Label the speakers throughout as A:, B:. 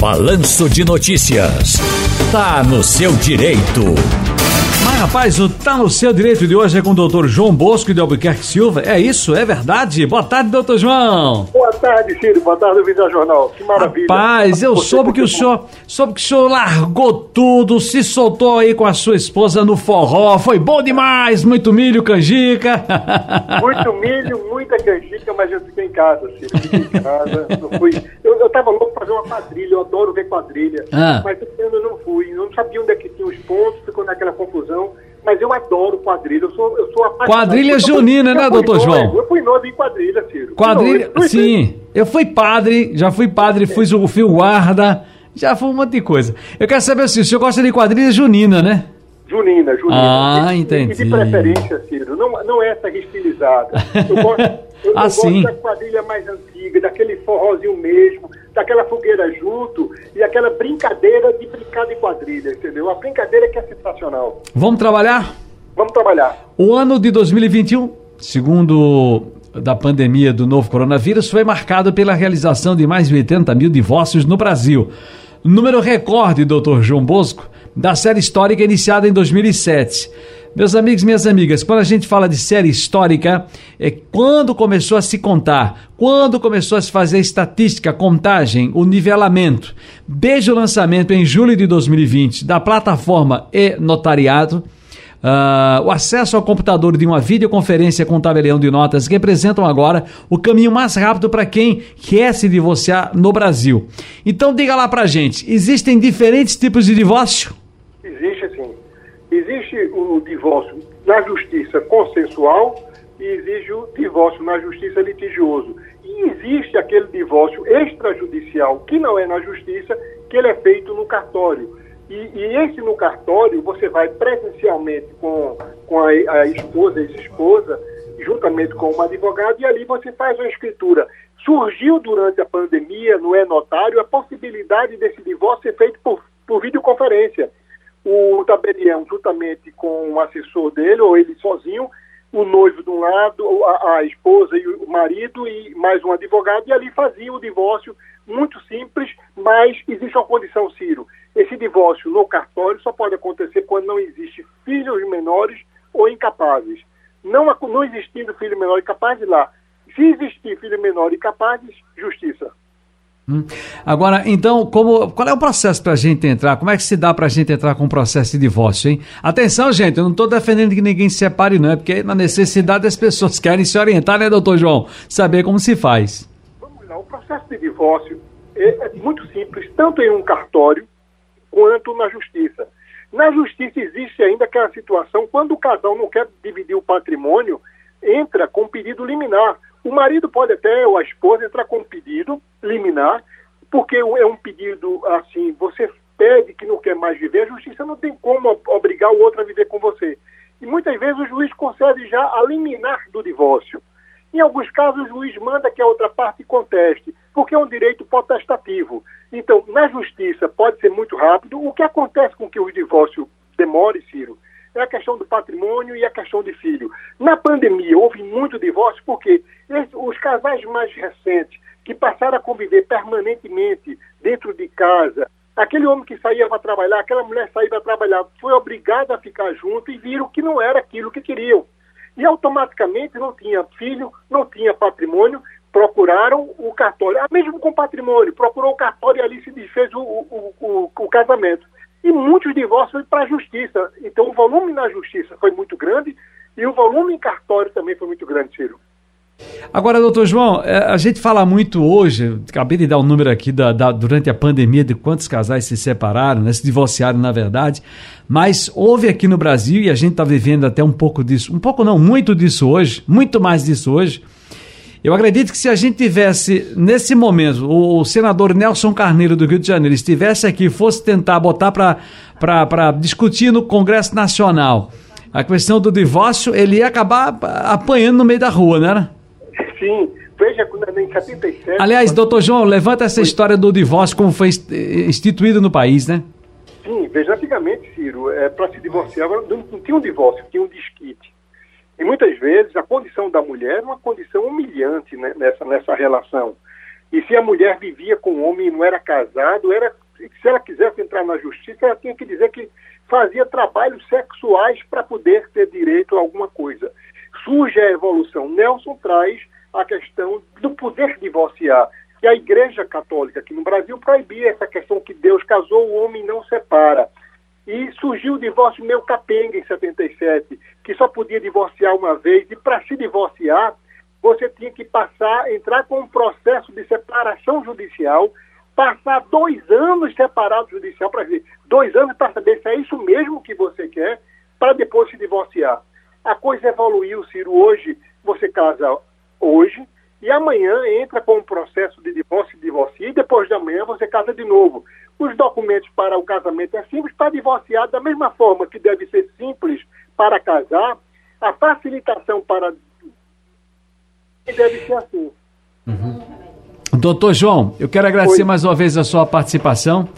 A: Balanço de Notícias. Tá no seu direito.
B: Rapaz, o Tá no seu direito de hoje é com o doutor João Bosco de Albuquerque Silva. É isso? É verdade? Boa tarde, doutor João.
C: Boa tarde, Ciro. Boa tarde, Vida Jornal. Que maravilha.
B: Rapaz, eu
C: Você
B: soube que o senhor, soube que o senhor largou tudo, se soltou aí com a sua esposa no forró. Foi bom demais, muito milho, canjica.
C: Muito milho, muita canjica, mas eu fiquei em casa, Ciro. Fiquei em casa. Não fui. Eu, eu tava louco pra fazer uma quadrilha, eu adoro ver quadrilha.
B: Ah.
C: Mas eu não fui. Eu não sabia onde é que tinha os pontos, naquela confusão. Mas eu adoro quadrilha. Eu sou, eu sou apaixonado.
B: Quadrilha junina, né, doutor
C: noivo,
B: João?
C: Eu fui noivo em quadrilha, Ciro.
B: Quadrilha, sim. Eu fui padre, já fui padre, fui o fio guarda, já foi um monte de coisa. Eu quero saber assim, o senhor gosta de quadrilha junina, né?
C: Junina, Junina.
B: Ah, entendi.
C: E de preferência, Ciro, não, não é essa estilizada. Eu gosto, eu,
B: Ah,
C: eu
B: sim.
C: gosto da quadrilha mais antiga, daquele forrozinho mesmo, daquela fogueira junto e aquela brincadeira de brincar de quadrilha, entendeu? A brincadeira que é sensacional.
B: Vamos trabalhar?
C: Vamos trabalhar.
B: O ano de 2021, segundo da pandemia do novo coronavírus, foi marcado pela realização de mais de 80 mil divórcios no Brasil. Número recorde, doutor João Bosco, da série histórica iniciada em 2007. Meus amigos minhas amigas, quando a gente fala de série histórica, é quando começou a se contar, quando começou a se fazer estatística, contagem, o nivelamento. Desde o lançamento em julho de 2020 da plataforma e-notariado, ah, o acesso ao computador de uma videoconferência com tabelião de notas representam agora o caminho mais rápido para quem quer se divorciar no Brasil. Então diga lá pra gente, existem diferentes tipos de divórcio?
C: Existe o divórcio na justiça consensual e existe o divórcio na justiça litigioso. E existe aquele divórcio extrajudicial, que não é na justiça, que ele é feito no cartório. E, e esse no cartório, você vai presencialmente com, com a, a esposa, ex-esposa, juntamente com uma advogada, e ali você faz uma escritura. Surgiu durante a pandemia, no e-notário, a possibilidade desse divórcio ser feito por, por videoconferência o tabelião, juntamente com o assessor dele, ou ele sozinho, o noivo de um lado, a, a esposa e o marido, e mais um advogado, e ali fazia o divórcio muito simples, mas existe uma condição, Ciro. Esse divórcio no cartório só pode acontecer quando não existe filhos menores ou incapazes. Não, não existindo filho menor incapaz, lá. Se existir filho menor incapazes, justiça.
B: Hum. Agora, então, como, qual é o processo para a gente entrar? Como é que se dá para a gente entrar com o processo de divórcio, hein? Atenção, gente, eu não estou defendendo que ninguém se separe, não, é porque na necessidade as pessoas querem se orientar, né, doutor João? Saber como se faz.
C: Vamos lá, o processo de divórcio é, é muito simples, tanto em um cartório quanto na justiça. Na justiça existe ainda aquela situação, quando o casal não quer dividir o patrimônio, entra com pedido liminar. O marido pode até, ou a esposa, entrar com pedido liminar, porque é um pedido assim, você pede que não quer mais viver, a justiça não tem como obrigar o outro a viver com você. E muitas vezes o juiz concede já a liminar do divórcio. Em alguns casos, o juiz manda que a outra parte conteste, porque é um direito potestativo. Então, na justiça pode ser muito rápido. O que acontece com que o divórcio demore, Ciro, é a questão do patrimônio e a questão de filho. Na pandemia, houve muito divórcio porque os casais mais recentes, que passaram a conviver permanentemente dentro de casa, aquele homem que saía para trabalhar, aquela mulher saía para trabalhar, foi obrigada a ficar junto e viram que não era aquilo que queriam e automaticamente não tinha filho, não tinha patrimônio, procuraram o cartório, ah, mesmo com patrimônio, procurou o cartório e ali se desfez o, o, o, o casamento. E muitos divórcios foram para a justiça. Então o volume na justiça foi muito grande e o volume em cartório também foi muito grande, Ciro.
B: Agora, doutor João, eh, a gente fala muito hoje, acabei de dar um número aqui da, da- durante a pandemia de quantos casais se separaram, né, se divorciaram na verdade, mas houve aqui no Brasil, e a gente está vivendo até um pouco disso, um pouco não, muito disso hoje, muito mais disso hoje. Eu acredito que se a gente tivesse, nesse momento, o, o senador Nelson Carneiro do Rio de Janeiro estivesse aqui e fosse tentar botar para discutir no Congresso Nacional a questão do divórcio, ele ia acabar apanhando no meio da rua, né?
C: Sim, veja quando em 77.
B: Aliás, doutor João, levanta essa história do divórcio, como foi inst- instituído no país, né?
C: Sim, veja, antigamente, Ciro, é, para se divorciar, não, não tinha um divórcio, tinha um desquite. E muitas vezes a condição da mulher era uma condição humilhante né, nessa, nessa relação. E se a mulher vivia com o homem e não era casado, era se ela quisesse entrar na justiça, ela tinha que dizer que fazia trabalhos sexuais para poder ter direito a alguma coisa. Surge a evolução. Nelson traz a questão do poder divorciar. E a Igreja Católica aqui no Brasil proibia essa questão que Deus casou, o homem não separa. E surgiu o divórcio meu capenga em 77, que só podia divorciar uma vez. E para se divorciar, você tinha que passar, entrar com um processo de separação judicial passar dois anos separado judicial para ver, dois anos para saber se é isso mesmo que você quer, para depois se divorciar. A coisa evoluiu, Ciro. Hoje você casa hoje e amanhã entra com um processo de divórcio e divorcia e depois de amanhã você casa de novo. Os documentos para o casamento é simples, para divorciar da mesma forma que deve ser simples para casar, a facilitação para deve ser assim.
B: Uhum. Doutor João, eu quero agradecer Oi. mais uma vez a sua participação.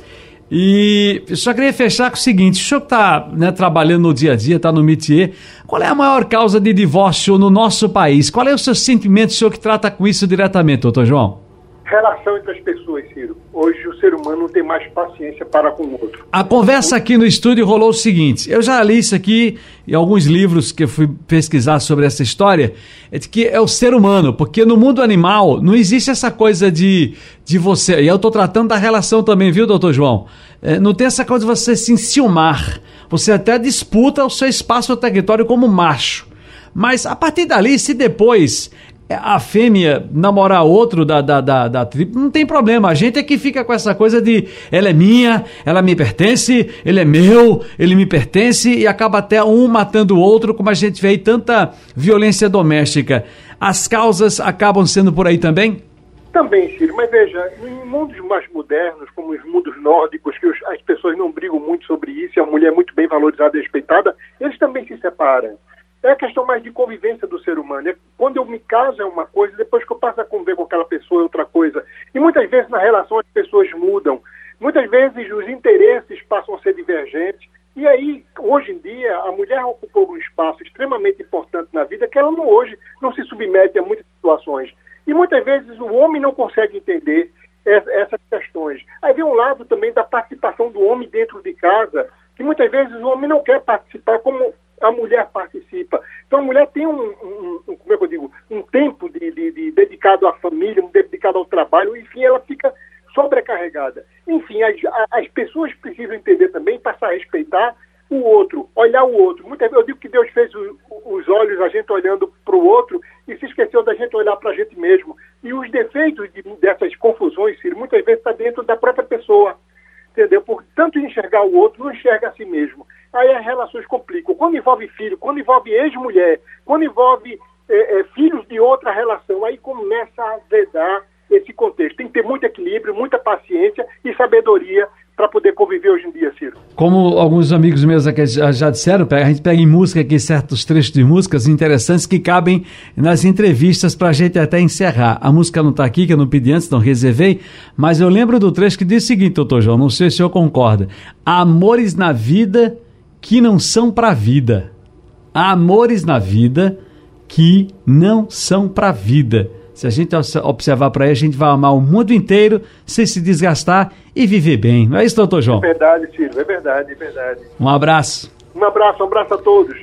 B: E só queria fechar com o seguinte: o senhor está né, trabalhando no dia a dia, está no métier. Qual é a maior causa de divórcio no nosso país? Qual é o seu sentimento, o senhor que trata com isso diretamente, doutor João?
C: Relação entre as pessoas, Ciro. Hoje o ser humano não tem mais paciência para com o outro.
B: A conversa aqui no estúdio rolou o seguinte: eu já li isso aqui em alguns livros que eu fui pesquisar sobre essa história, é de que é o ser humano, porque no mundo animal não existe essa coisa de, de você. E eu estou tratando da relação também, viu, doutor João? É, não tem essa coisa de você se enciumar. Você até disputa o seu espaço território como macho. Mas a partir dali, se depois a fêmea namorar outro da, da, da, da tribo, não tem problema. A gente é que fica com essa coisa de ela é minha, ela me pertence, ele é meu, ele me pertence, e acaba até um matando o outro, como a gente vê aí tanta violência doméstica. As causas acabam sendo por aí também?
C: Também, Ciro, mas veja, em mundos mais modernos, como os mundos nórdicos, que as pessoas não brigam muito sobre isso, e a mulher é muito bem valorizada e respeitada, eles também se separam. É a questão mais de convivência do ser humano. É, quando eu me caso é uma coisa, depois que eu passo a conviver com aquela pessoa é outra coisa. E muitas vezes na relação as pessoas mudam. Muitas vezes os interesses passam a ser divergentes. E aí, hoje em dia, a mulher ocupou um espaço extremamente importante na vida que ela não, hoje não se submete a muitas situações. E muitas vezes o homem não consegue entender essas questões. Aí vem um lado também da participação do homem dentro de casa, que muitas vezes o homem não quer participar como a mulher participa. Então a mulher tem um, um, um como é que eu digo, um tempo de, de, de, dedicado à família, um dedicado ao trabalho, enfim, ela fica Enfim, as, as pessoas precisam entender também, passar a respeitar o outro, olhar o outro. Muitas vezes eu digo que Deus fez o, os olhos, a gente olhando para o outro, e se esqueceu da gente olhar para a gente mesmo. E os defeitos de, dessas confusões, Ciro, muitas vezes está dentro da própria pessoa. Entendeu? Por tanto enxergar o outro, não enxerga a si mesmo aí as relações complicam. Quando envolve filho, quando envolve ex-mulher, quando envolve é, é, filhos de outra relação, aí começa a vedar esse contexto. Tem que ter muito equilíbrio, muita paciência e sabedoria para poder conviver hoje em dia, Ciro.
B: Como alguns amigos meus aqui já, disseram, a gente pega em música aqui certos trechos de músicas interessantes que cabem nas entrevistas para a gente até encerrar. A música não está aqui, que eu não pedi antes, não reservei, mas eu lembro do trecho que diz o seguinte, doutor João, não sei se o senhor concorda. Amores na vida que não são para vida. Amores na vida que não são para vida. Se a gente observar para aí, a gente vai amar o mundo inteiro sem se desgastar e viver bem. Não é isso, doutor João?
C: É verdade, Ciro, é verdade, é verdade.
B: Um abraço.
C: Um abraço, um abraço a todos.